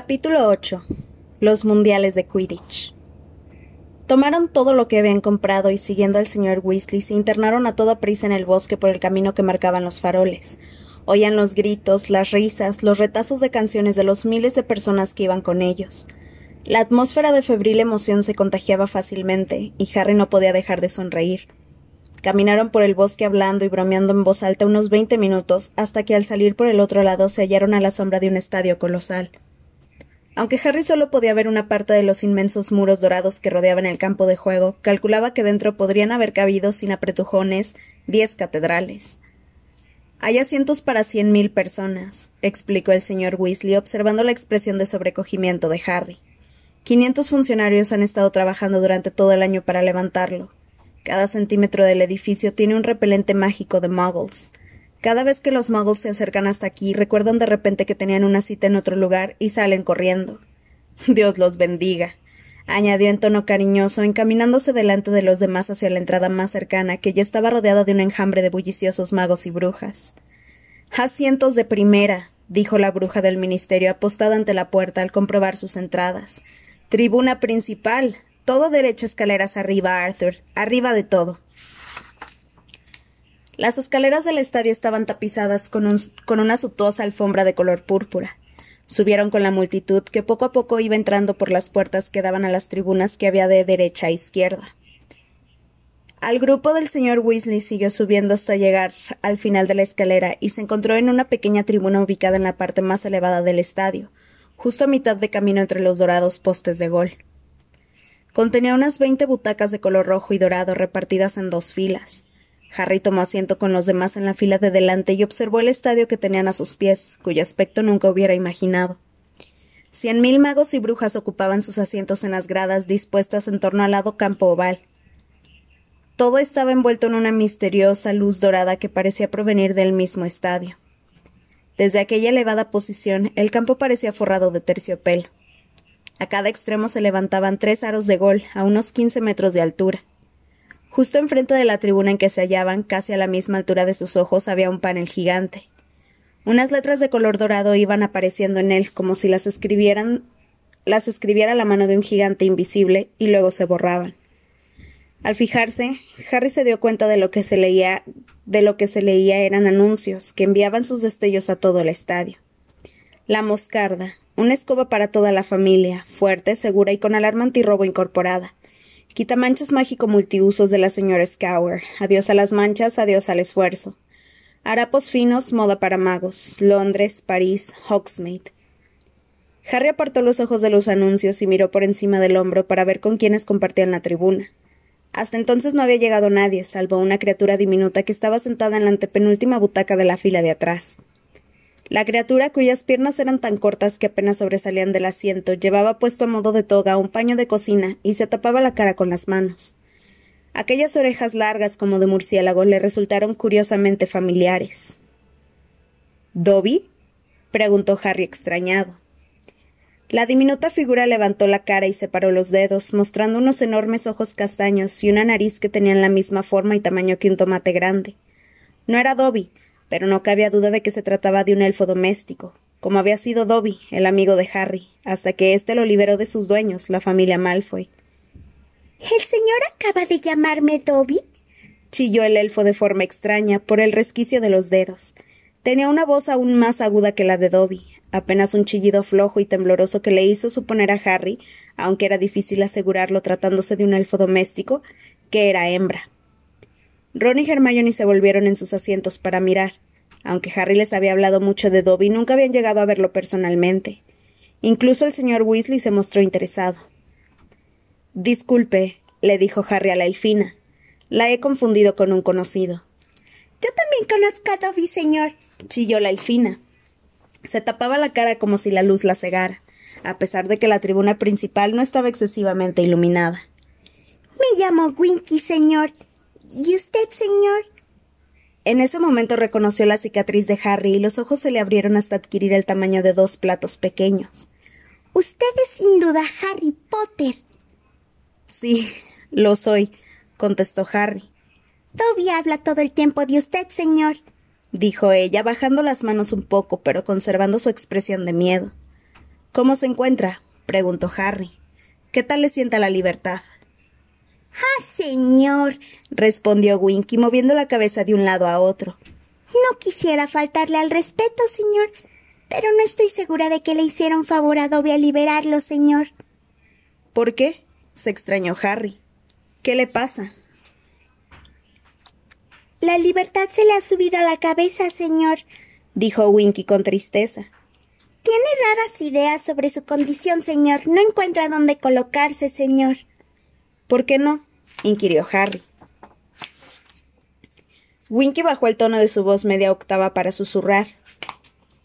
Capítulo 8. Los Mundiales de Quidditch. Tomaron todo lo que habían comprado y siguiendo al señor Weasley se internaron a toda prisa en el bosque por el camino que marcaban los faroles. Oían los gritos, las risas, los retazos de canciones de los miles de personas que iban con ellos. La atmósfera de febril emoción se contagiaba fácilmente, y Harry no podía dejar de sonreír. Caminaron por el bosque hablando y bromeando en voz alta unos veinte minutos, hasta que al salir por el otro lado se hallaron a la sombra de un estadio colosal. Aunque Harry solo podía ver una parte de los inmensos muros dorados que rodeaban el campo de juego, calculaba que dentro podrían haber cabido sin apretujones diez catedrales. Hay asientos para cien mil personas, explicó el señor Weasley, observando la expresión de sobrecogimiento de Harry. Quinientos funcionarios han estado trabajando durante todo el año para levantarlo. Cada centímetro del edificio tiene un repelente mágico de muggles. Cada vez que los muggles se acercan hasta aquí, recuerdan de repente que tenían una cita en otro lugar y salen corriendo. Dios los bendiga, añadió en tono cariñoso, encaminándose delante de los demás hacia la entrada más cercana, que ya estaba rodeada de un enjambre de bulliciosos magos y brujas. Asientos de primera, dijo la bruja del ministerio apostada ante la puerta al comprobar sus entradas. Tribuna principal. Todo derecho escaleras arriba, Arthur. Arriba de todo. Las escaleras del estadio estaban tapizadas con, una suntuosa alfombra de color púrpura. Subieron con la multitud que poco a poco iba entrando por las puertas que daban a las tribunas que había de derecha a izquierda. Al grupo del señor Weasley siguió subiendo hasta llegar al final de la escalera y se encontró en una pequeña tribuna ubicada en la parte más elevada del estadio, justo a mitad de camino entre los dorados postes de gol. Contenía unas veinte butacas de color rojo y dorado repartidas en dos filas. Harry tomó asiento con los demás en la fila de delante y observó el estadio que tenían a sus pies, cuyo aspecto nunca hubiera imaginado. Cien mil magos y brujas ocupaban sus asientos en las gradas dispuestas en torno al lado campo oval. Todo estaba envuelto en una misteriosa luz dorada que parecía provenir del mismo estadio. Desde aquella elevada posición, el campo parecía forrado de terciopelo. A cada extremo se levantaban tres aros de gol, a unos quince metros de altura. Justo enfrente de la tribuna en que se hallaban, casi a la misma altura de sus ojos, había un panel gigante. Unas letras de color dorado iban apareciendo en él, como si las escribieran las escribiera la mano de un gigante invisible, y luego se borraban. Al fijarse, Harry se dio cuenta de lo que se leía, de lo que se leía eran anuncios que enviaban sus destellos a todo el estadio. La moscarda, una escoba para toda la familia, fuerte, segura y con alarma antirrobo incorporada. Quitamanchas mágico multiusos de la señora Scour. Adiós a las manchas, adiós al esfuerzo. Harapos finos, moda para magos. Londres, París, Hogsmeade. Harry apartó los ojos de los anuncios y miró por encima del hombro para ver con quiénes compartían la tribuna. Hasta entonces no había llegado nadie, salvo una criatura diminuta que estaba sentada en la antepenúltima butaca de la fila de atrás. La criatura, cuyas piernas eran tan cortas que apenas sobresalían del asiento, llevaba puesto a modo de toga un paño de cocina y se tapaba la cara con las manos. Aquellas orejas largas como de murciélago le resultaron curiosamente familiares. ¿Dobby? preguntó Harry extrañado. La diminuta figura levantó la cara y separó los dedos, mostrando unos enormes ojos castaños y una nariz que tenían la misma forma y tamaño que un tomate grande. No era Dobby, pero no cabía duda de que se trataba de un elfo doméstico, como había sido Dobby, el amigo de Harry, hasta que éste lo liberó de sus dueños, la familia Malfoy. ¿El señor acaba de llamarme Dobby? chilló el elfo de forma extraña por el resquicio de los dedos. Tenía una voz aún más aguda que la de Dobby, apenas un chillido flojo y tembloroso que le hizo suponer a Harry, aunque era difícil asegurarlo tratándose de un elfo doméstico, que era hembra. Ron y Hermione se volvieron en sus asientos para mirar. Aunque Harry les había hablado mucho de Dobby, nunca habían llegado a verlo personalmente. Incluso el señor Weasley se mostró interesado. Disculpe, le dijo Harry a la elfina. La he confundido con un conocido. Yo también conozco a Dobby, señor, chilló la elfina. Se tapaba la cara como si la luz la cegara, a pesar de que la tribuna principal no estaba excesivamente iluminada. Me llamo Winky, señor, ¿Y usted, señor? En ese momento reconoció la cicatriz de Harry y los ojos se le abrieron hasta adquirir el tamaño de dos platos pequeños. Usted es sin duda Harry Potter. Sí, lo soy, contestó Harry. Toby habla todo el tiempo de usted, señor, dijo ella, bajando las manos un poco, pero conservando su expresión de miedo. ¿Cómo se encuentra? preguntó Harry. ¿Qué tal le sienta la libertad? Ah, señor, respondió Winky, moviendo la cabeza de un lado a otro. No quisiera faltarle al respeto, señor, pero no estoy segura de que le hiciera un favor a Dobby al liberarlo, señor. ¿Por qué? se extrañó Harry. ¿Qué le pasa? La libertad se le ha subido a la cabeza, señor, dijo Winky con tristeza. Tiene raras ideas sobre su condición, señor. No encuentra dónde colocarse, señor. ¿Por qué no? inquirió Harry. Winky bajó el tono de su voz media octava para susurrar.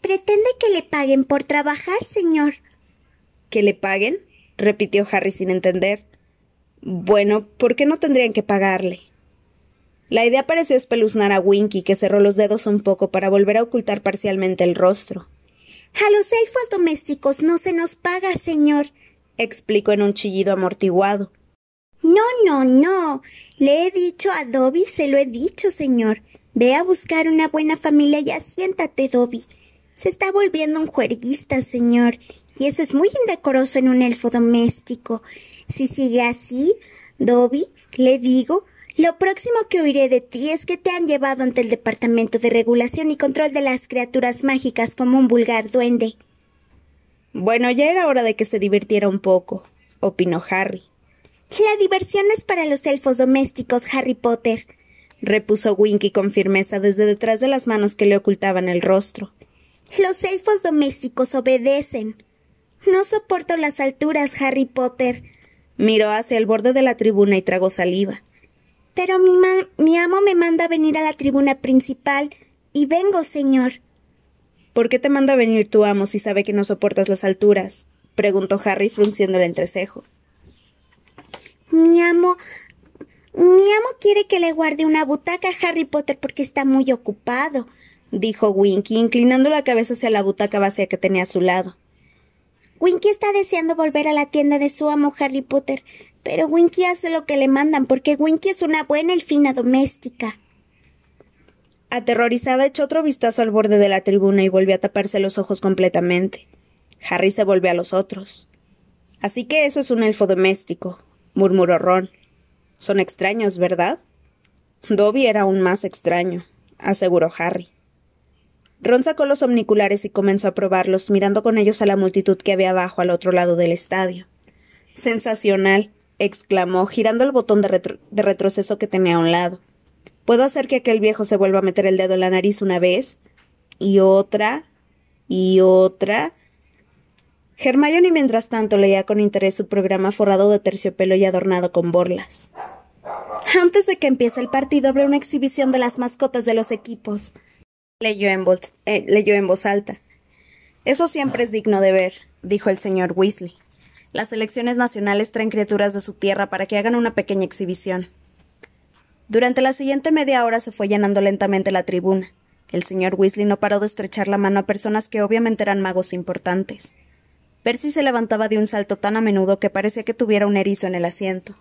Pretende que le paguen por trabajar, señor. ¿Que le paguen? repitió Harry sin entender. Bueno, ¿por qué no tendrían que pagarle? La idea pareció espeluznar a Winky, que cerró los dedos un poco para volver a ocultar parcialmente el rostro. A los elfos domésticos no se nos paga, señor, explicó en un chillido amortiguado. No, no, no. Le he dicho a Dobby, se lo he dicho, señor. Ve a buscar una buena familia y asiéntate, Dobby. Se está volviendo un juerguista, señor, y eso es muy indecoroso en un elfo doméstico. Si sigue así, Dobby, le digo, lo próximo que oiré de ti es que te han llevado ante el Departamento de Regulación y Control de las Criaturas Mágicas como un vulgar duende. Bueno, ya era hora de que se divirtiera un poco, opinó Harry. La diversión es para los elfos domésticos, Harry Potter, repuso Winky con firmeza desde detrás de las manos que le ocultaban el rostro. Los elfos domésticos obedecen. No soporto las alturas, Harry Potter. Miró hacia el borde de la tribuna y tragó saliva. Pero mi, mi amo me manda venir a la tribuna principal y vengo, señor. ¿Por qué te manda venir tu amo si sabe que no soportas las alturas? preguntó Harry frunciendo el entrecejo. Mi amo. Mi amo quiere que le guarde una butaca a Harry Potter porque está muy ocupado, dijo Winky, inclinando la cabeza hacia la butaca vacía que tenía a su lado. Winky está deseando volver a la tienda de su amo Harry Potter, pero Winky hace lo que le mandan porque Winky es una buena elfina doméstica. Aterrorizada echó otro vistazo al borde de la tribuna y volvió a taparse los ojos completamente. Harry se volvió a los otros. Así que eso es un elfo doméstico, murmuró Ron. Son extraños, ¿verdad? Dobby era aún más extraño, aseguró Harry. Ron sacó los omniculares y comenzó a probarlos, mirando con ellos a la multitud que había abajo al otro lado del estadio. Sensacional, exclamó, girando el botón de, de, retroceso que tenía a un lado. ¿Puedo hacer que aquel viejo se vuelva a meter el dedo en la nariz una vez? y otra, y otra. Hermione mientras tanto leía con interés su programa forrado de terciopelo y adornado con borlas. Antes de que empiece el partido habrá una exhibición de las mascotas de los equipos. Leyó en, voz, eh, leyó en voz alta. Eso siempre es digno de ver, dijo el señor Weasley. Las selecciones nacionales traen criaturas de su tierra para que hagan una pequeña exhibición. Durante la siguiente media hora se fue llenando lentamente la tribuna. El señor Weasley no paró de estrechar la mano a personas que obviamente eran magos importantes. Percy se levantaba de un salto tan a menudo que parecía que tuviera un erizo en el asiento.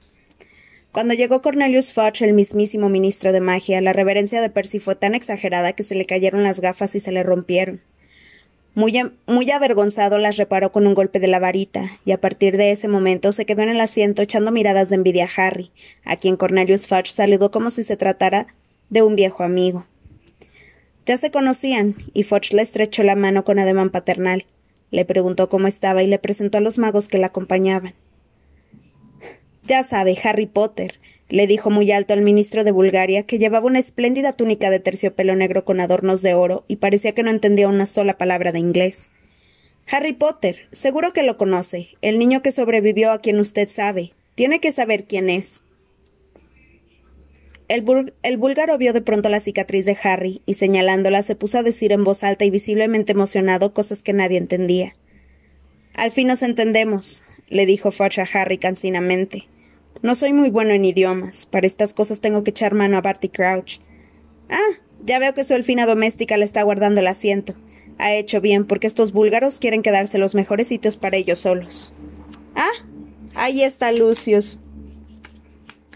Cuando llegó Cornelius Fudge, el mismísimo ministro de magia, la reverencia de Percy fue tan exagerada que se le cayeron las gafas y se le rompieron. Muy, muy, avergonzado las reparó con un golpe de la varita, y a partir de ese momento se quedó en el asiento echando miradas de envidia a Harry, a quien Cornelius Fudge saludó como si se tratara de un viejo amigo. Ya se conocían, y Fudge le estrechó la mano con ademán paternal, le preguntó cómo estaba y le presentó a los magos que la acompañaban. Ya sabe, Harry Potter, le dijo muy alto al ministro de Bulgaria, que llevaba una espléndida túnica de terciopelo negro con adornos de oro y parecía que no entendía una sola palabra de inglés. Harry Potter, seguro que lo conoce, el niño que sobrevivió a quien usted sabe. Tiene que saber quién es. El, búlgaro vio de pronto la cicatriz de Harry y señalándola se puso a decir en voz alta y visiblemente emocionado cosas que nadie entendía. Al fin nos entendemos, le dijo Fudge a Harry cansinamente. No soy muy bueno en idiomas. Para estas cosas tengo que echar mano a Barty Crouch. Ah, ya veo que su elfina doméstica le está guardando el asiento. Ha hecho bien, porque estos búlgaros quieren quedarse los mejores sitios para ellos solos. Ah, ahí está Lucius.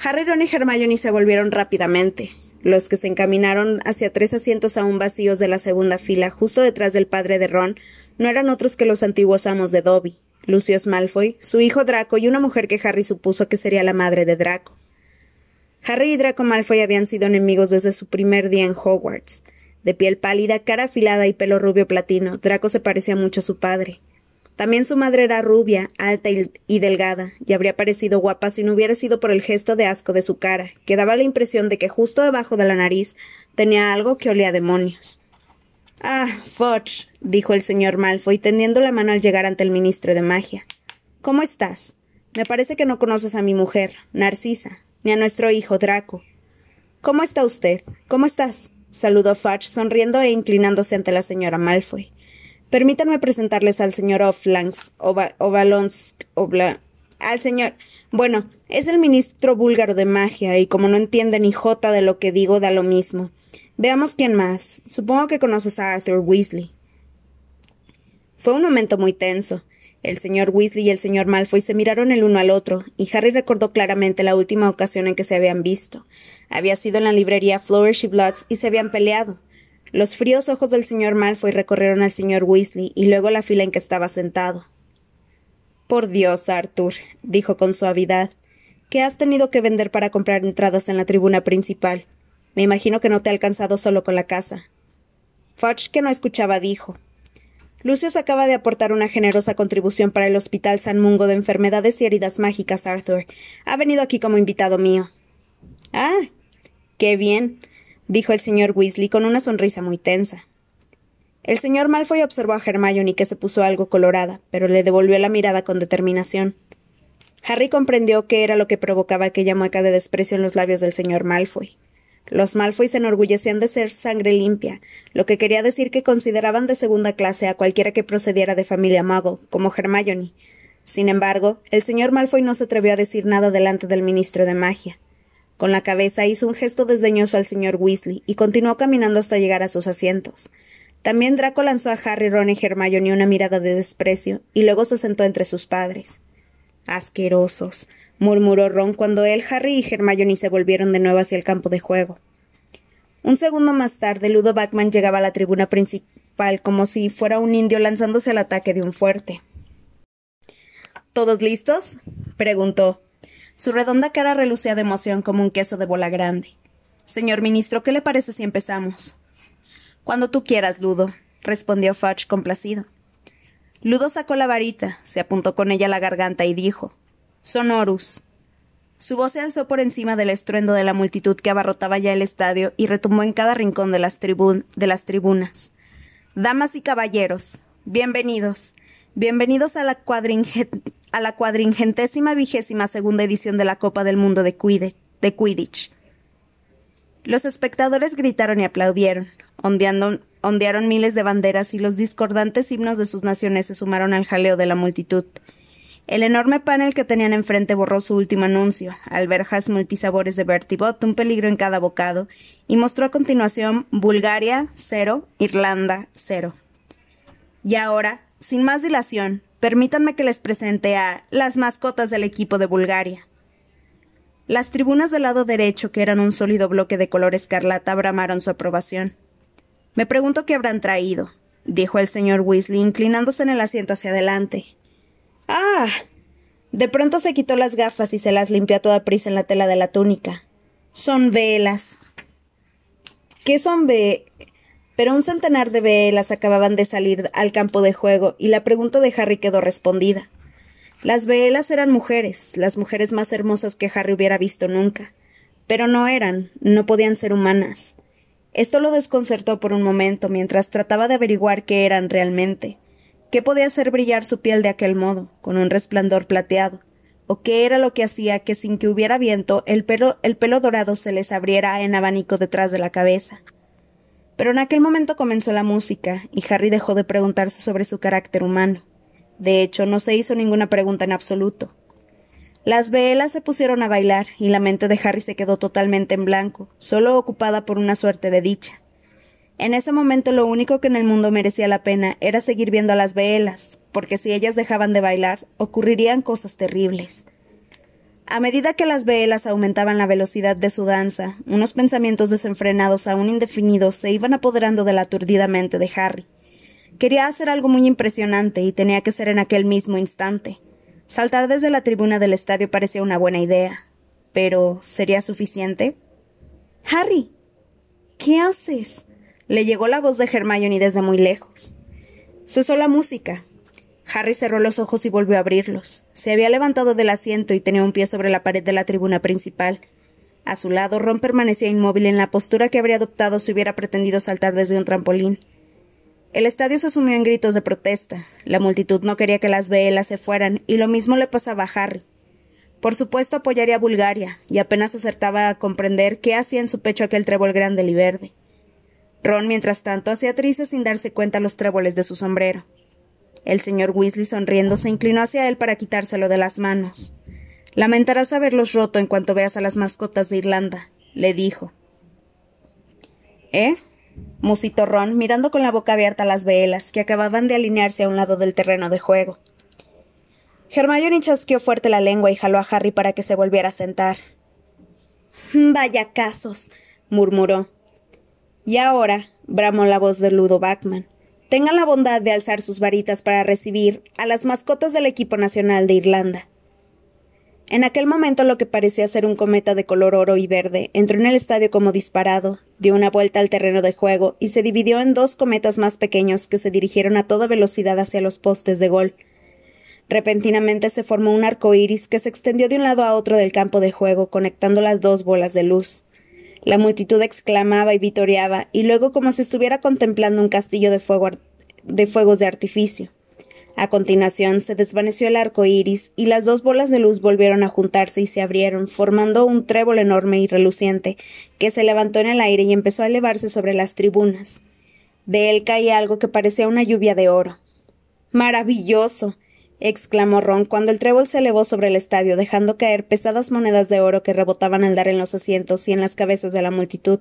Harry, Ron y Hermione se volvieron rápidamente. Los que se encaminaron hacia tres asientos aún vacíos de la segunda fila, justo detrás del padre de Ron, no eran otros que los antiguos amos de Dobby, Lucius Malfoy, su hijo Draco y una mujer que Harry supuso que sería la madre de Draco. Harry y Draco Malfoy habían sido enemigos desde su primer día en Hogwarts. De piel pálida, cara afilada y pelo rubio platino, Draco se parecía mucho a su padre. También su madre era rubia, alta y, delgada, y habría parecido guapa si no hubiera sido por el gesto de asco de su cara, que daba la impresión de que justo debajo de la nariz tenía algo que olía a demonios. Ah, Fudge, dijo el señor Malfoy, tendiendo la mano al llegar ante el ministro de magia. ¿Cómo estás? Me parece que no conoces a mi mujer, Narcisa, ni a nuestro hijo Draco. ¿Cómo está usted? ¿Cómo estás? saludó Fudge, sonriendo e inclinándose ante la señora Malfoy. Permítanme presentarles al señor Obla, al señor. Bueno, es el ministro búlgaro de magia, y como no entiende ni jota de lo que digo, da lo mismo. Veamos quién más. Supongo que conoces a Arthur Weasley. Fue un momento muy tenso. El señor Weasley y el señor Malfoy se miraron el uno al otro, y Harry recordó claramente la última ocasión en que se habían visto. Había sido en la librería Flourish y Bloods y se habían peleado. Los fríos ojos del señor Malfoy recorrieron al señor Weasley y luego la fila en que estaba sentado. Por Dios, Arthur, dijo con suavidad, ¿qué has tenido que vender para comprar entradas en la tribuna principal? Me imagino que no te ha alcanzado solo con la casa. Fudge, que no escuchaba, dijo. Lucius acaba de aportar una generosa contribución para el Hospital San Mungo de Enfermedades y Heridas Mágicas, Arthur. Ha venido aquí como invitado mío. Ah, qué bien dijo el señor Weasley con una sonrisa muy tensa. El señor Malfoy observó a Hermione que se puso algo colorada, pero le devolvió la mirada con determinación. Harry comprendió qué era lo que provocaba aquella mueca de desprecio en los labios del señor Malfoy. Los Malfoy se enorgullecían de ser sangre limpia, lo que quería decir que consideraban de segunda clase a cualquiera que procediera de familia Muggle, como Hermione. Sin embargo, el señor Malfoy no se atrevió a decir nada delante del ministro de magia. Con la cabeza hizo un gesto desdeñoso al señor Weasley y continuó caminando hasta llegar a sus asientos. También Draco lanzó a Harry, Ron y Hermione una mirada de desprecio y luego se sentó entre sus padres. Asquerosos, murmuró Ron cuando él, Harry y Hermione se volvieron de nuevo hacia el campo de juego. Un segundo más tarde, Ludo Backman llegaba a la tribuna principal como si fuera un indio lanzándose al ataque de un fuerte. ¿Todos listos? preguntó. Su redonda cara relucía de emoción como un queso de bola grande. Señor ministro, ¿qué le parece si empezamos? Cuando tú quieras, Ludo, respondió Fudge complacido. Ludo sacó la varita, se apuntó con ella a la garganta y dijo Sonorus. Su voz se alzó por encima del estruendo de la multitud que abarrotaba ya el estadio y retumbó en cada rincón de las, de las tribunas. Damas y caballeros, bienvenidos. Bienvenidos a la, cuadringentésima vigésima segunda edición de la Copa del Mundo de, Quidditch. Los espectadores gritaron y aplaudieron, ondearon miles de banderas y los discordantes himnos de sus naciones se sumaron al jaleo de la multitud. El enorme panel que tenían enfrente borró su último anuncio, alberjas multisabores de Bertie Bott, un peligro en cada bocado, y mostró a continuación Bulgaria, cero, Irlanda, cero. Y ahora, sin más dilación, permítanme que les presente a las mascotas del equipo de Bulgaria. Las tribunas del lado derecho, que eran un sólido bloque de color escarlata, bramaron su aprobación. Me pregunto qué habrán traído, dijo el señor Weasley, inclinándose en el asiento hacia adelante. Ah. De pronto se quitó las gafas y se las limpió a toda prisa en la tela de la túnica. Son velas. ¿Qué son ve? Pero un centenar de velas acababan de salir al campo de juego y la pregunta de Harry quedó respondida. Las velas eran mujeres, las mujeres más hermosas que Harry hubiera visto nunca. Pero no eran, no podían ser humanas. Esto lo desconcertó por un momento mientras trataba de averiguar qué eran realmente. ¿Qué podía hacer brillar su piel de aquel modo, con un resplandor plateado? ¿O qué era lo que hacía que sin que hubiera viento el pelo, el pelo dorado se les abriera en abanico detrás de la cabeza? Pero en aquel momento comenzó la música, y Harry dejó de preguntarse sobre su carácter humano. De hecho, no se hizo ninguna pregunta en absoluto. Las velas se pusieron a bailar, y la mente de Harry se quedó totalmente en blanco, solo ocupada por una suerte de dicha. En ese momento lo único que en el mundo merecía la pena era seguir viendo a las velas, porque si ellas dejaban de bailar, ocurrirían cosas terribles. A medida que las velas aumentaban la velocidad de su danza, unos pensamientos desenfrenados aún indefinidos se iban apoderando de la aturdida mente de Harry. Quería hacer algo muy impresionante y tenía que ser en aquel mismo instante. Saltar desde la tribuna del estadio parecía una buena idea. Pero ¿sería suficiente? Harry. ¿Qué haces? Le llegó la voz de Hermione desde muy lejos. Cesó la música. Harry cerró los ojos y volvió a abrirlos. Se había levantado del asiento y tenía un pie sobre la pared de la tribuna principal. A su lado, Ron permanecía inmóvil en la postura que habría adoptado si hubiera pretendido saltar desde un trampolín. El estadio se sumió en gritos de protesta. La multitud no quería que las velas se fueran, y lo mismo le pasaba a Harry. Por supuesto apoyaría a Bulgaria, y apenas acertaba a comprender qué hacía en su pecho aquel trébol grande y verde. Ron, mientras tanto, hacía trizas sin darse cuenta los tréboles de su sombrero. El señor Weasley, sonriendo, se inclinó hacia él para quitárselo de las manos. Lamentarás haberlos roto en cuanto veas a las mascotas de Irlanda, le dijo. ¿Eh? musitó Ron, mirando con la boca abierta las velas, que acababan de alinearse a un lado del terreno de juego. Hermione chasqueó fuerte la lengua y jaló a Harry para que se volviera a sentar. Vaya casos, murmuró. Y ahora, bramó la voz de Ludo Backman, tengan la bondad de alzar sus varitas para recibir a las mascotas del equipo nacional de Irlanda. En aquel momento lo que parecía ser un cometa de color oro y verde entró en el estadio como disparado, dio una vuelta al terreno de juego y se dividió en dos cometas más pequeños que se dirigieron a toda velocidad hacia los postes de gol. Repentinamente se formó un arco iris que se extendió de un lado a otro del campo de juego, conectando las dos bolas de luz. La multitud exclamaba y vitoreaba, y luego como si estuviera contemplando un castillo de, de fuegos de artificio. A continuación se desvaneció el arco iris y las dos bolas de luz volvieron a juntarse y se abrieron, formando un trébol enorme y reluciente, que se levantó en el aire y empezó a elevarse sobre las tribunas. De él caía algo que parecía una lluvia de oro. ¡Maravilloso! Exclamó Ron cuando el trébol se elevó sobre el estadio, dejando caer pesadas monedas de oro que rebotaban al dar en los asientos y en las cabezas de la multitud.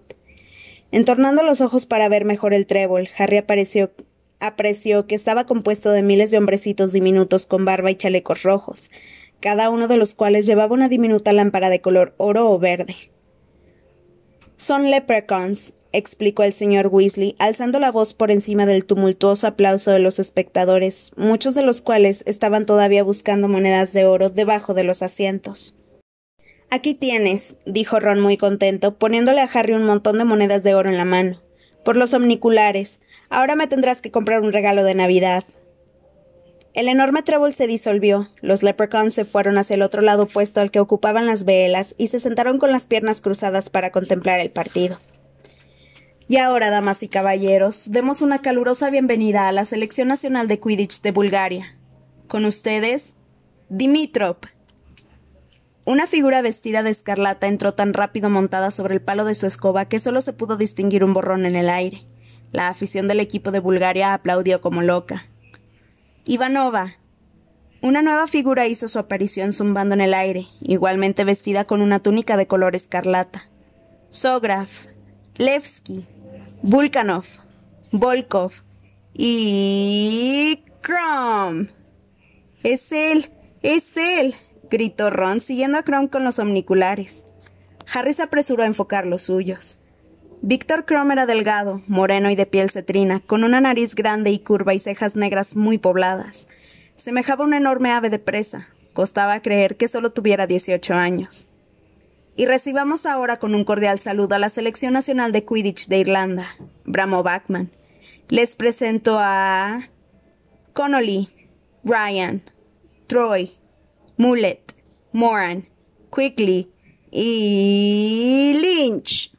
Entornando los ojos para ver mejor el trébol, Harry apareció apreció que estaba compuesto de miles de hombrecitos diminutos con barba y chalecos rojos, cada uno de los cuales llevaba una diminuta lámpara de color oro o verde. Son leprechauns, explicó el señor Weasley, alzando la voz por encima del tumultuoso aplauso de los espectadores, muchos de los cuales estaban todavía buscando monedas de oro debajo de los asientos. Aquí tienes, dijo Ron muy contento, poniéndole a Harry un montón de monedas de oro en la mano. Por los omniculares. Ahora me tendrás que comprar un regalo de Navidad. El enorme trébol se disolvió, los leprechauns se fueron hacia el otro lado opuesto al que ocupaban las velas y se sentaron con las piernas cruzadas para contemplar el partido. Y ahora, damas y caballeros, demos una calurosa bienvenida a la Selección Nacional de Quidditch de Bulgaria. Con ustedes, Dimitrov. Una figura vestida de escarlata entró tan rápido montada sobre el palo de su escoba que solo se pudo distinguir un borrón en el aire. La afición del equipo de Bulgaria aplaudió como loca. Ivanova. Una nueva figura hizo su aparición zumbando en el aire, igualmente vestida con una túnica de color escarlata. Sograf, Levski, Vulkanov, Volkov y. Crom. Es él, es él, gritó Ron, siguiendo a Crom con los omniculares. Harry se apresuró a enfocar los suyos. Víctor Crom era delgado, moreno y de piel cetrina, con una nariz grande y curva y cejas negras muy pobladas. Semejaba una enorme ave de presa. Costaba creer que solo tuviera dieciocho años. Y recibamos ahora con un cordial saludo a la Selección Nacional de Quidditch de Irlanda, Bramo Backman. Les presento a Connolly, Ryan, Troy, Mullet, Moran, Quickly y Lynch.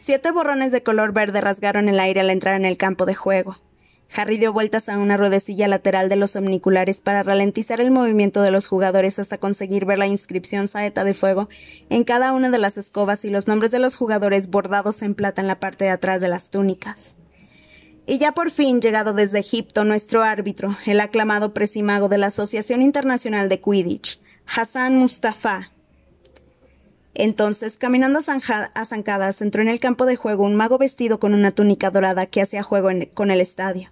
Siete borrones de color verde rasgaron el aire al entrar en el campo de juego. Harry dio vueltas a una ruedecilla lateral de los omniculares para ralentizar el movimiento de los jugadores hasta conseguir ver la inscripción saeta de fuego en cada una de las escobas y los nombres de los jugadores bordados en plata en la parte de atrás de las túnicas. Y ya por fin, llegado desde Egipto, nuestro árbitro, el aclamado presimago de la Asociación Internacional de Quidditch, Hassan Mustafa, entonces, caminando a zancadas, entró en el campo de juego un mago vestido con una túnica dorada que hacía juego con el estadio.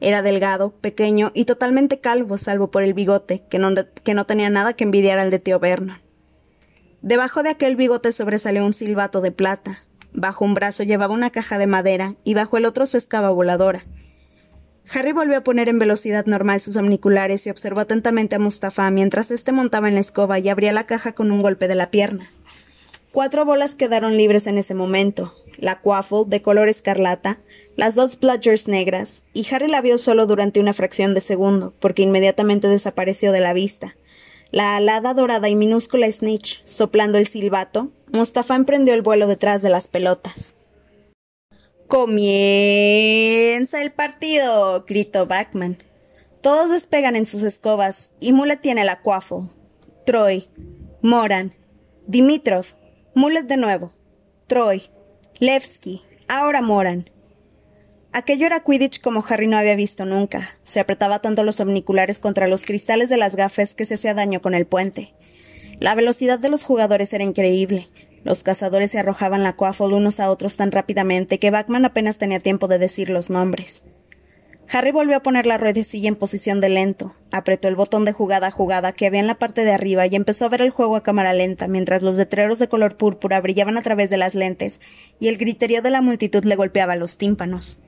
Era delgado, pequeño y totalmente calvo, salvo por el bigote, que no, que no tenía nada que envidiar al de tío Vernon. Debajo de aquel bigote sobresalió un silbato de plata. Bajo un brazo llevaba una caja de madera y bajo el otro su escaba voladora. Harry volvió a poner en velocidad normal sus omniculares y observó atentamente a Mustafa mientras éste montaba en la escoba y abría la caja con un golpe de la pierna. Cuatro bolas quedaron libres en ese momento: la Quaffle, de color escarlata, las dos Bludgers negras, y Harry la vio solo durante una fracción de segundo, porque inmediatamente desapareció de la vista. La alada dorada y minúscula Snitch, soplando el silbato, Mustafa emprendió el vuelo detrás de las pelotas. Comienza el partido, gritó Backman. Todos despegan en sus escobas y Mulet tiene la Quaffle. Troy, Moran, Dimitrov, Mulet de nuevo, Troy, Levski, ahora Moran. Aquello era Quidditch como Harry no había visto nunca. Se apretaba tanto los omniculares contra los cristales de las gafas que se hacía daño con el puente. La velocidad de los jugadores era increíble. Los cazadores se arrojaban la quaffle unos a otros tan rápidamente que Backman apenas tenía tiempo de decir los nombres. Harry volvió a poner la ruedecilla en posición de lento, apretó el botón de jugada a jugada que había en la parte de arriba y empezó a ver el juego a cámara lenta mientras los letreros de color púrpura brillaban a través de las lentes y el griterío de la multitud le golpeaba los tímpanos.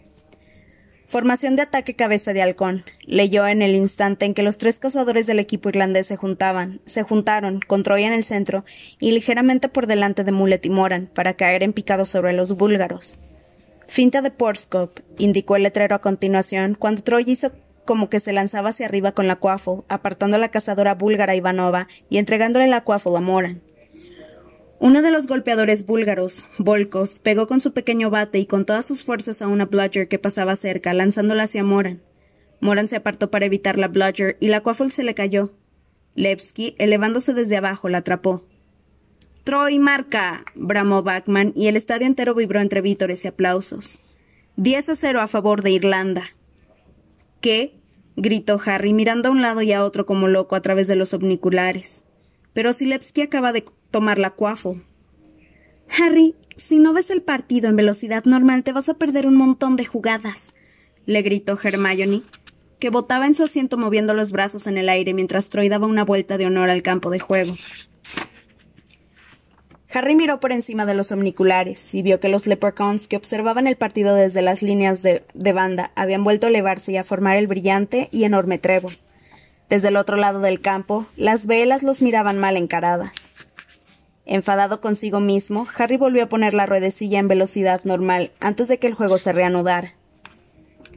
Formación de ataque cabeza de halcón. Leyó en el instante en que los tres cazadores del equipo irlandés se juntaban, se juntaron, con Troy en el centro y ligeramente por delante de Mulet y Moran, para caer en picado sobre los búlgaros. Finta de Portscop, indicó el letrero a continuación, cuando Troy hizo como que se lanzaba hacia arriba con la quaffle, apartando a la cazadora búlgara Ivanova y entregándole la quaffle a Moran. Uno de los golpeadores búlgaros, Volkov, pegó con su pequeño bate y con todas sus fuerzas a una bludger que pasaba cerca, lanzándola hacia Moran. Moran se apartó para evitar la bludger y la quaffle se le cayó. Levski, elevándose desde abajo, la atrapó. Troy marca. bramó Backman y el estadio entero vibró entre vítores y aplausos. Diez a cero a favor de Irlanda. ¿Qué? gritó Harry, mirando a un lado y a otro como loco a través de los omniculares. Pero si Levski acaba de tomar la quaffle. Harry, si no ves el partido en velocidad normal te vas a perder un montón de jugadas, le gritó Hermione, que botaba en su asiento moviendo los brazos en el aire mientras Troy daba una vuelta de honor al campo de juego. Harry miró por encima de los omniculares y vio que los leprechauns que observaban el partido desde las líneas de, de, banda habían vuelto a elevarse y a formar el brillante y enorme trébol. Desde el otro lado del campo, las velas los miraban mal encaradas. Enfadado consigo mismo, Harry volvió a poner la ruedecilla en velocidad normal antes de que el juego se reanudara.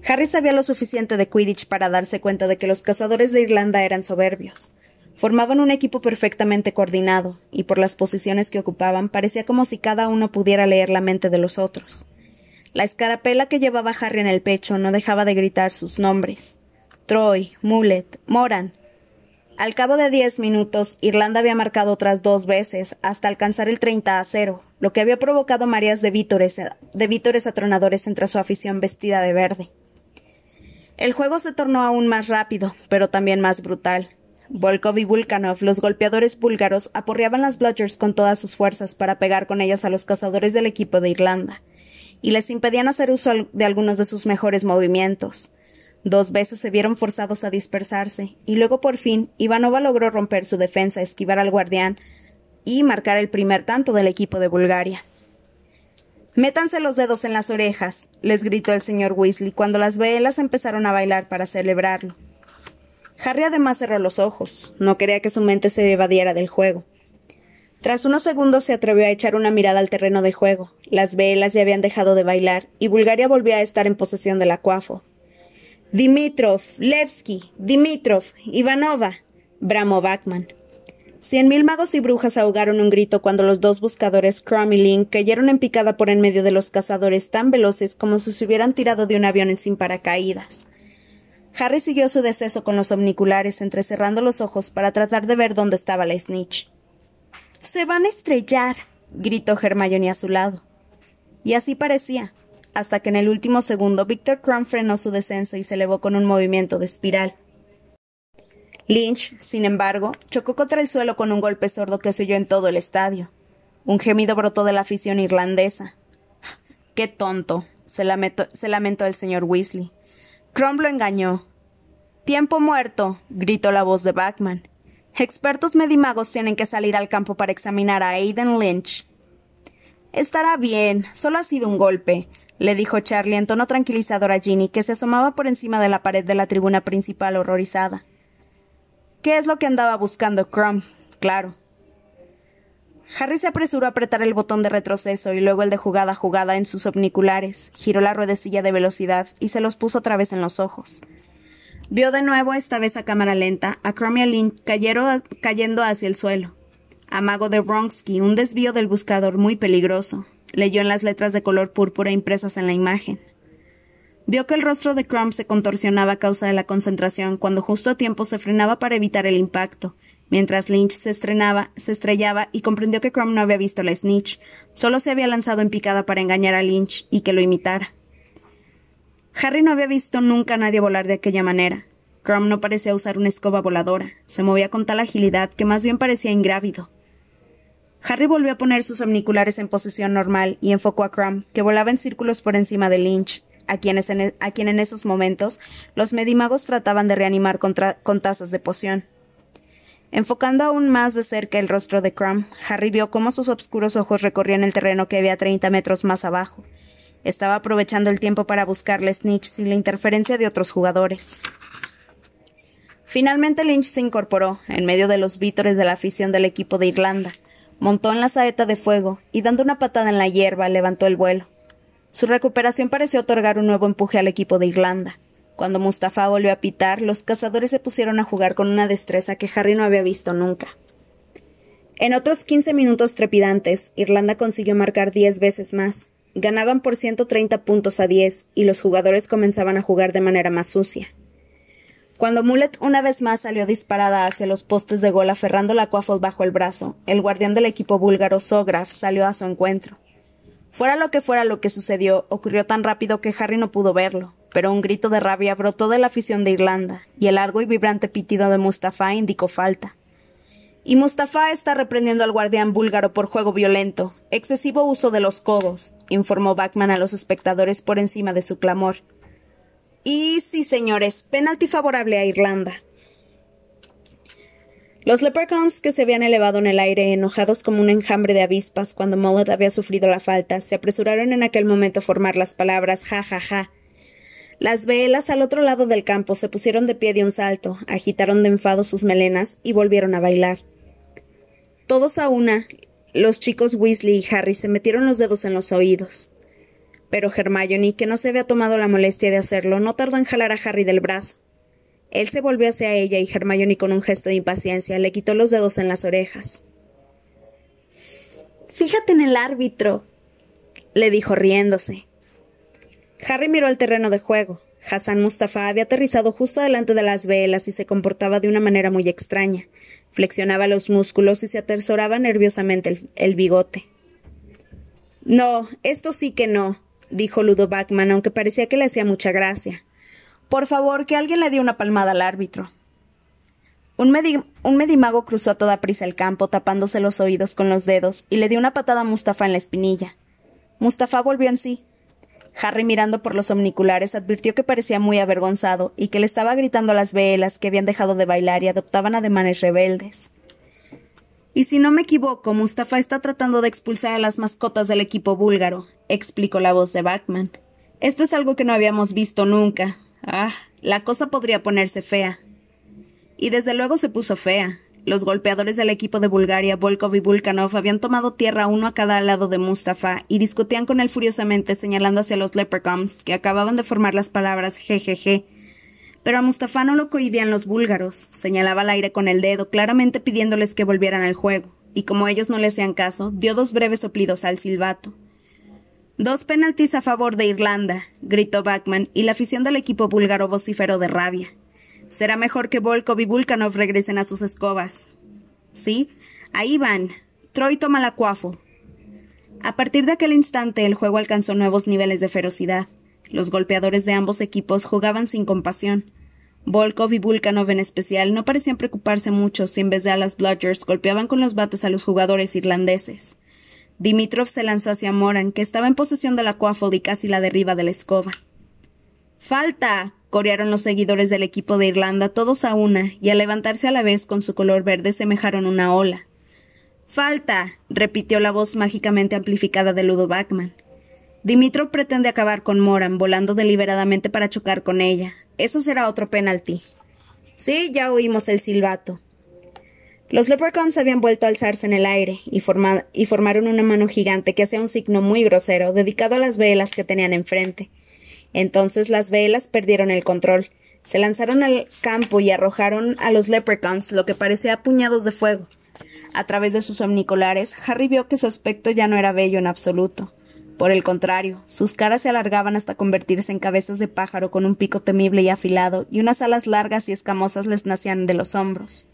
Harry sabía lo suficiente de Quidditch para darse cuenta de que los cazadores de Irlanda eran soberbios. Formaban un equipo perfectamente coordinado, y por las posiciones que ocupaban parecía como si cada uno pudiera leer la mente de los otros. La escarapela que llevaba Harry en el pecho no dejaba de gritar sus nombres. Troy, Mulet, Moran, al cabo de diez minutos, Irlanda había marcado otras dos veces, hasta alcanzar el 30 a cero, lo que había provocado mareas de vítores, de vítores atronadores entre su afición vestida de verde. El juego se tornó aún más rápido, pero también más brutal. Volkov y Vulkanov, los golpeadores búlgaros, aporreaban las Bludgers con todas sus fuerzas para pegar con ellas a los cazadores del equipo de Irlanda, y les impedían hacer uso de algunos de sus mejores movimientos. Dos veces se vieron forzados a dispersarse, y luego por fin Ivanova logró romper su defensa, esquivar al guardián y marcar el primer tanto del equipo de Bulgaria. Métanse los dedos en las orejas, les gritó el señor Weasley cuando las velas empezaron a bailar para celebrarlo. Harry además cerró los ojos, no quería que su mente se evadiera del juego. Tras unos segundos se atrevió a echar una mirada al terreno de juego. Las velas ya habían dejado de bailar y Bulgaria volvió a estar en posesión de la cuafo. Dimitrov, Levski, Dimitrov, Ivanova, bramó Backman. Cien mil magos y brujas ahogaron un grito cuando los dos buscadores Crumb y Link cayeron en picada por en medio de los cazadores tan veloces como si se hubieran tirado de un avión sin paracaídas. Harry siguió su deceso con los omniculares entrecerrando los ojos para tratar de ver dónde estaba la snitch. Se van a estrellar, gritó Hermione a su lado. Y así parecía hasta que en el último segundo Victor Crumb frenó su descenso y se elevó con un movimiento de espiral. Lynch, sin embargo, chocó contra el suelo con un golpe sordo que se oyó en todo el estadio. Un gemido brotó de la afición irlandesa. ¡Qué tonto! se lamentó, el señor Weasley. Crumb lo engañó. Tiempo muerto, gritó la voz de Backman. Expertos medimagos tienen que salir al campo para examinar a Aiden Lynch. Estará bien, solo ha sido un golpe. Le dijo Charlie en tono tranquilizador a Ginny, que se asomaba por encima de la pared de la tribuna principal horrorizada. ¿Qué es lo que andaba buscando Crumb? Claro. Harry se apresuró a apretar el botón de retroceso y luego el de jugada jugada en sus omniculares, giró la ruedecilla de velocidad y se los puso otra vez en los ojos. Vio de nuevo, esta vez a cámara lenta, a Crumb y a Lynch cayendo hacia el suelo. A Mago de Bronxky, un desvío del buscador muy peligroso, leyó en las letras de color púrpura impresas en la imagen. Vio que el rostro de Crumb se contorsionaba a causa de la concentración cuando justo a tiempo se frenaba para evitar el impacto, mientras Lynch se, estrenaba, se estrellaba y comprendió que Crumb no había visto la snitch, solo se había lanzado en picada para engañar a Lynch y que lo imitara. Harry no había visto nunca a nadie volar de aquella manera. Crumb no parecía usar una escoba voladora, se movía con tal agilidad que más bien parecía ingrávido. Harry volvió a poner sus omniculares en posición normal y enfocó a Crumb, que volaba en círculos por encima de Lynch, a, e, quien en esos momentos los medimagos trataban de reanimar con tazas de poción. Enfocando aún más de cerca el rostro de Crumb, Harry vio cómo sus oscuros ojos recorrían el terreno que había treinta metros más abajo. Estaba aprovechando el tiempo para buscarle Snitch sin la interferencia de otros jugadores. Finalmente Lynch se incorporó, en medio de los vítores de la afición del equipo de Irlanda, montó en la saeta de fuego y dando una patada en la hierba levantó el vuelo. Su recuperación pareció otorgar un nuevo empuje al equipo de Irlanda. Cuando Mustafa volvió a pitar, los cazadores se pusieron a jugar con una destreza que Harry no había visto nunca. En otros quince minutos trepidantes, Irlanda consiguió marcar diez veces más. Ganaban por ciento treinta puntos a diez, y los jugadores comenzaban a jugar de manera más sucia. Cuando Mullet una vez más salió disparada hacia los postes de gol aferrando la quaffle bajo el brazo, el guardián del equipo búlgaro Sograf salió a su encuentro. Fuera lo que fuera lo que sucedió, ocurrió tan rápido que Harry no pudo verlo, pero un grito de rabia brotó de la afición de Irlanda, y el largo y vibrante pitido de Mustafa indicó falta. Y Mustafa está reprendiendo al guardián búlgaro por juego violento, excesivo uso de los codos, informó Bachman a los espectadores por encima de su clamor. Y sí, señores, penalti favorable a Irlanda. Los leprechauns que se habían elevado en el aire, enojados como un enjambre de avispas cuando Mullet había sufrido la falta, se apresuraron en aquel momento a formar las palabras ja ja ja. Las velas al otro lado del campo se pusieron de pie de un salto, agitaron de enfado sus melenas y volvieron a bailar. Todos a una, los chicos Weasley y Harry se metieron los dedos en los oídos. Pero Hermione, que no se había tomado la molestia de hacerlo, no tardó en jalar a Harry del brazo. Él se volvió hacia ella y Hermione, con un gesto de impaciencia, le quitó los dedos en las orejas. Fíjate en el árbitro, le dijo riéndose. Harry miró el terreno de juego. Hassan Mustafa había aterrizado justo delante de las velas y se comportaba de una manera muy extraña. Flexionaba los músculos y se atesoraba nerviosamente el, el bigote. No, esto sí que no, dijo Ludo Bachman, aunque parecía que le hacía mucha gracia. Por favor, que alguien le dé una palmada al árbitro. Un, un, medimago cruzó a toda prisa el campo, tapándose los oídos con los dedos, y le dio una patada a Mustafa en la espinilla. Mustafa volvió en sí. Harry, mirando por los omniculares, advirtió que parecía muy avergonzado y que le estaba gritando a las velas que habían dejado de bailar y adoptaban ademanes rebeldes. Y si no me equivoco, Mustafa está tratando de expulsar a las mascotas del equipo búlgaro, explicó la voz de Bachman. Esto es algo que no habíamos visto nunca. Ah, la cosa podría ponerse fea. Y desde luego se puso fea. Los golpeadores del equipo de Bulgaria, Volkov y Vulkanov, habían tomado tierra uno a cada lado de Mustafa y discutían con él furiosamente señalando hacia los leprechauns que acababan de formar las palabras jejeje. Pero a Mustafa no lo cohibían los búlgaros. Señalaba al aire con el dedo, claramente pidiéndoles que volvieran al juego, y como ellos no le hacían caso, dio dos breves soplidos al silbato. Dos penaltis a favor de Irlanda, gritó Bachman, y la afición del equipo búlgaro vociferó de rabia. Será mejor que Volkov y Vulkanov regresen a sus escobas. Sí, ahí van. Troy toma la cuafo. A partir de aquel instante el juego alcanzó nuevos niveles de ferocidad. Los golpeadores de ambos equipos jugaban sin compasión. Volkov y Vulkanov en especial no parecían preocuparse mucho si en vez de a las Bludgers golpeaban con los bates a los jugadores irlandeses. Dimitrov se lanzó hacia Moran, que estaba en posesión de la quaffle y casi la derriba de la escoba. ¡Falta! corearon los seguidores del equipo de Irlanda todos a una, y al levantarse a la vez con su color verde semejaron una ola. ¡Falta! repitió la voz mágicamente amplificada de Ludo Bachman. Dimitro pretende acabar con Moran, volando deliberadamente para chocar con ella. Eso será otro penalti. Sí, ya oímos el silbato. Los leprechauns habían vuelto a alzarse en el aire y, y, formaron una mano gigante que hacía un signo muy grosero, dedicado a las velas que tenían enfrente. Entonces las velas perdieron el control. Se lanzaron al campo y arrojaron a los leprechauns lo que parecía puñados de fuego. A través de sus omnicolares, Harry vio que su aspecto ya no era bello en absoluto. Por el contrario, sus caras se alargaban hasta convertirse en cabezas de pájaro con un pico temible y afilado, y unas alas largas y escamosas les nacían de los hombros.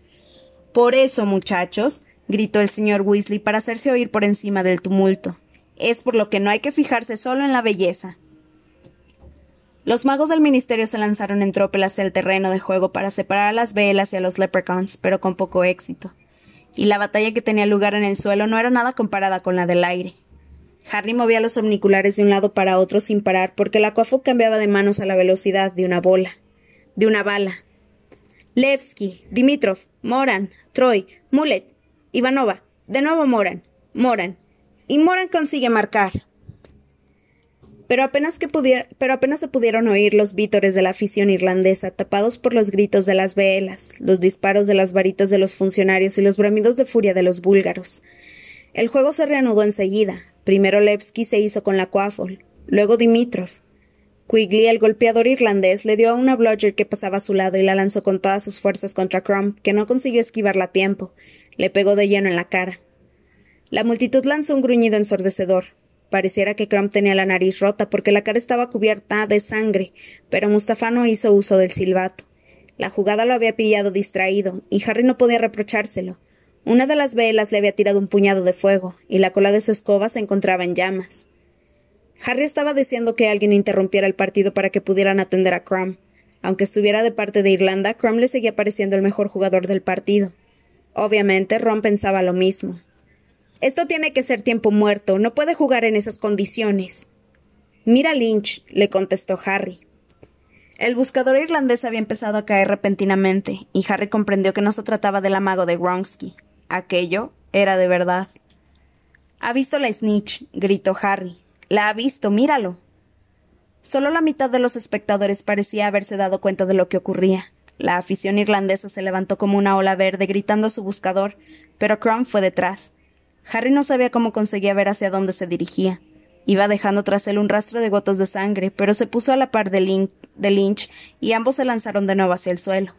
Por eso, muchachos, gritó el señor Weasley para hacerse oír por encima del tumulto. Es por lo que no hay que fijarse solo en la belleza. Los magos del ministerio se lanzaron en tropel hacia el terreno de juego para separar a las velas y a los leprechauns, pero con poco éxito. Y la batalla que tenía lugar en el suelo no era nada comparada con la del aire. Harry movía los omniculares de un lado para otro sin parar porque la coafu cambiaba de manos a la velocidad de una bola. De una bala. Levski, Dimitrov, Moran, Troy, Mulet, Ivanova, de nuevo Moran, Moran. Y Moran consigue marcar. Pero apenas, que pero apenas se pudieron oír los vítores de la afición irlandesa, tapados por los gritos de las velas, los disparos de las varitas de los funcionarios y los bramidos de furia de los búlgaros. El juego se reanudó enseguida. Primero Levski se hizo con la Quaffle, luego Dimitrov. Quigley, el golpeador irlandés, le dio a una bludger que pasaba a su lado y la lanzó con todas sus fuerzas contra Crumb, que no consiguió esquivarla a tiempo. Le pegó de lleno en la cara. La multitud lanzó un gruñido ensordecedor. Pareciera que Crumb tenía la nariz rota porque la cara estaba cubierta de sangre, pero Mustafa no hizo uso del silbato. La jugada lo había pillado distraído, y Harry no podía reprochárselo. Una de las velas le había tirado un puñado de fuego, y la cola de su escoba se encontraba en llamas. Harry estaba deseando que alguien interrumpiera el partido para que pudieran atender a Crumb. Aunque estuviera de parte de Irlanda, Crumb le seguía pareciendo el mejor jugador del partido. Obviamente, Ron pensaba lo mismo. Esto tiene que ser tiempo muerto, no puede jugar en esas condiciones. Mira Lynch, le contestó Harry. El buscador irlandés había empezado a caer repentinamente, y Harry comprendió que no se trataba del amago de Wronski. Aquello era de verdad. Ha visto la snitch, gritó Harry. La ha visto, míralo. Solo la mitad de los espectadores parecía haberse dado cuenta de lo que ocurría. La afición irlandesa se levantó como una ola verde gritando a su buscador, pero Crumb fue detrás. Harry no sabía cómo conseguía ver hacia dónde se dirigía. Iba dejando tras él un rastro de gotas de sangre, pero se puso a la par de, de Lynch y ambos se lanzaron de nuevo hacia el suelo.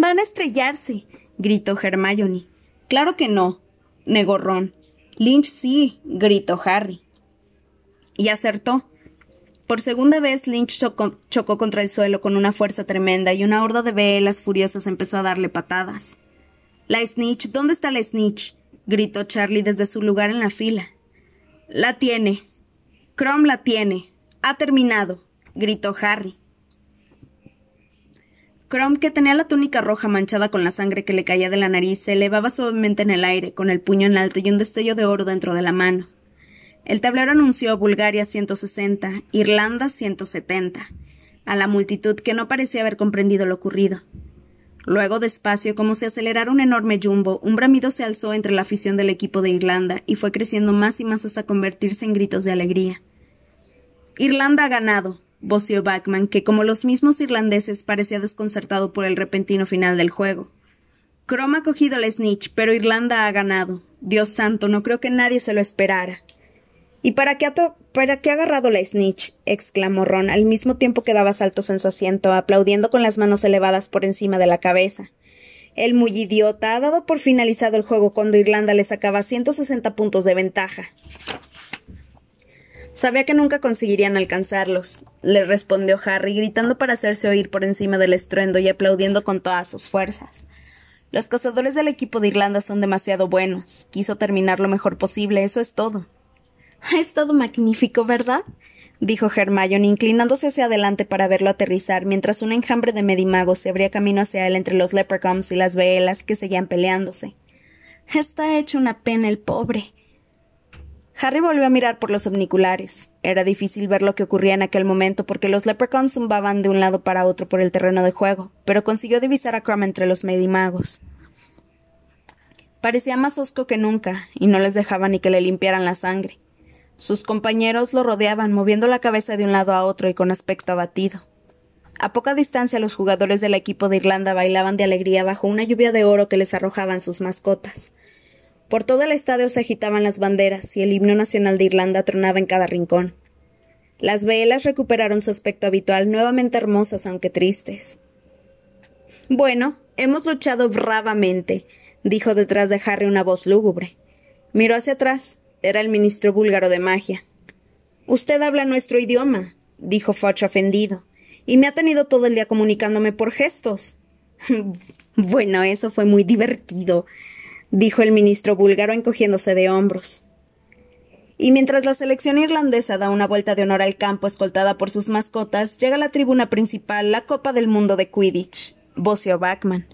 Van a estrellarse, gritó Hermione. Claro que no, negó Ron. Lynch sí, gritó Harry y acertó. Por segunda vez Lynch chocó, contra el suelo con una fuerza tremenda y una horda de velas furiosas empezó a darle patadas. La snitch, ¿dónde está la snitch? gritó Charlie desde su lugar en la fila. La tiene. Crom la tiene. Ha terminado, gritó Harry. Crom, que tenía la túnica roja manchada con la sangre que le caía de la nariz, se elevaba suavemente en el aire, con el puño en alto y un destello de oro dentro de la mano. El tablero anunció Bulgaria 160, Irlanda 170, a la multitud que no parecía haber comprendido lo ocurrido. Luego, despacio, como si acelerara un enorme jumbo, un bramido se alzó entre la afición del equipo de Irlanda y fue creciendo más y más hasta convertirse en gritos de alegría. Irlanda ha ganado, voció Backman, que como los mismos irlandeses parecía desconcertado por el repentino final del juego. Chrome ha cogido la snitch, pero Irlanda ha ganado. Dios santo, no creo que nadie se lo esperara. ¿Y para qué, para qué ha agarrado la snitch? exclamó Ron, al mismo tiempo que daba saltos en su asiento, aplaudiendo con las manos elevadas por encima de la cabeza. El muy idiota ha dado por finalizado el juego cuando Irlanda le sacaba 160 puntos de ventaja. Sabía que nunca conseguirían alcanzarlos, le respondió Harry, gritando para hacerse oír por encima del estruendo y aplaudiendo con todas sus fuerzas. Los cazadores del equipo de Irlanda son demasiado buenos. Quiso terminar lo mejor posible, eso es todo. Ha estado magnífico, ¿verdad? dijo Hermione, inclinándose hacia adelante para verlo aterrizar, mientras un enjambre de medimagos se abría camino hacia él entre los leprechauns y las velas que seguían peleándose. Está hecho una pena el pobre. Harry volvió a mirar por los omniculares. Era difícil ver lo que ocurría en aquel momento porque los leprechauns zumbaban de un lado para otro por el terreno de juego, pero consiguió divisar a Crumb entre los medimagos. Parecía más hosco que nunca, y no les dejaba ni que le limpiaran la sangre. Sus compañeros lo rodeaban, moviendo la cabeza de un lado a otro y con aspecto abatido. A poca distancia los jugadores del equipo de Irlanda bailaban de alegría bajo una lluvia de oro que les arrojaban sus mascotas. Por todo el estadio se agitaban las banderas y el himno nacional de Irlanda tronaba en cada rincón. Las velas recuperaron su aspecto habitual, nuevamente hermosas aunque tristes. Bueno, hemos luchado bravamente, dijo detrás de Harry una voz lúgubre. Miró hacia atrás. Era el ministro búlgaro de magia. Usted habla nuestro idioma, dijo Fudge ofendido, y me ha tenido todo el día comunicándome por gestos. bueno, eso fue muy divertido, dijo el ministro búlgaro encogiéndose de hombros. Y mientras la selección irlandesa da una vuelta de honor al campo escoltada por sus mascotas, llega a la tribuna principal la Copa del Mundo de Quidditch, voció Backman.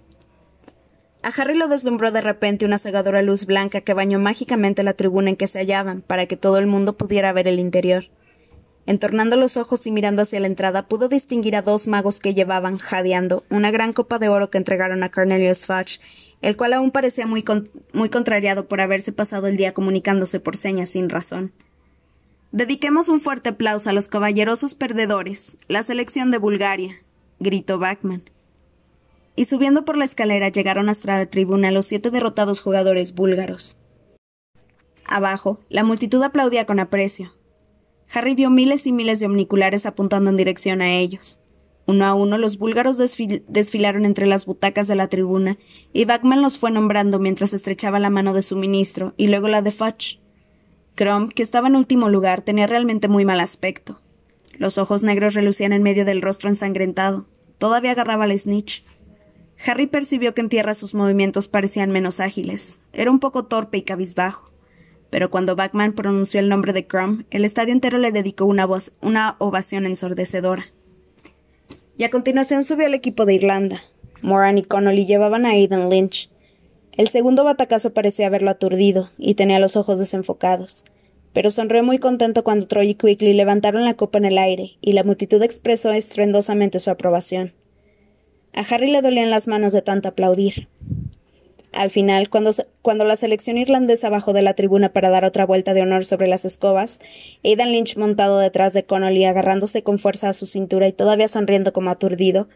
A Harry lo deslumbró de repente una cegadora luz blanca que bañó mágicamente la tribuna en que se hallaban, para que todo el mundo pudiera ver el interior. Entornando los ojos y mirando hacia la entrada, pudo distinguir a dos magos que llevaban, jadeando, una gran copa de oro que entregaron a Cornelius Fudge el cual aún parecía muy, muy contrariado por haberse pasado el día comunicándose por señas sin razón. Dediquemos un fuerte aplauso a los caballerosos perdedores, la selección de Bulgaria, gritó Bachman. Y subiendo por la escalera llegaron hasta la tribuna los siete derrotados jugadores búlgaros. Abajo, la multitud aplaudía con aprecio. Harry vio miles y miles de omniculares apuntando en dirección a ellos. Uno a uno los búlgaros desfilaron entre las butacas de la tribuna, y Bachman los fue nombrando mientras estrechaba la mano de su ministro y luego la de Fudge. Crom, que estaba en último lugar, tenía realmente muy mal aspecto. Los ojos negros relucían en medio del rostro ensangrentado. Todavía agarraba al snitch. Harry percibió que en tierra sus movimientos parecían menos ágiles. Era un poco torpe y cabizbajo. Pero cuando Bachman pronunció el nombre de Crom, el estadio entero le dedicó una, una ovación ensordecedora y a continuación subió el equipo de Irlanda. Moran y Connolly llevaban a Aidan Lynch. El segundo batacazo parecía haberlo aturdido, y tenía los ojos desenfocados. Pero sonrió muy contento cuando Troy y Quickly levantaron la copa en el aire, y la multitud expresó estruendosamente su aprobación. A Harry le dolían las manos de tanto aplaudir. Al final, cuando, cuando, la selección irlandesa bajó de la tribuna para dar otra vuelta de honor sobre las escobas, Aidan Lynch montado detrás de Connolly, agarrándose con fuerza a su cintura y todavía sonriendo como aturdido,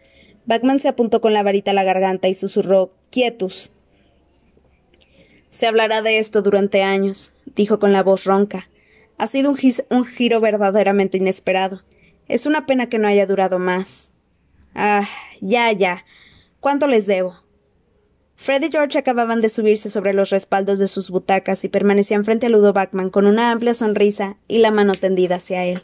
Backman se apuntó con la varita a la garganta y susurró Quietus. Se hablará de esto durante años, dijo con la voz ronca. Ha sido un, un giro verdaderamente inesperado. Es una pena que no haya durado más. Ah, ya, ya. ¿Cuánto les debo? Fred y George acababan de subirse sobre los respaldos de sus butacas y permanecían frente a Ludo Backman con una amplia sonrisa y la mano tendida hacia él.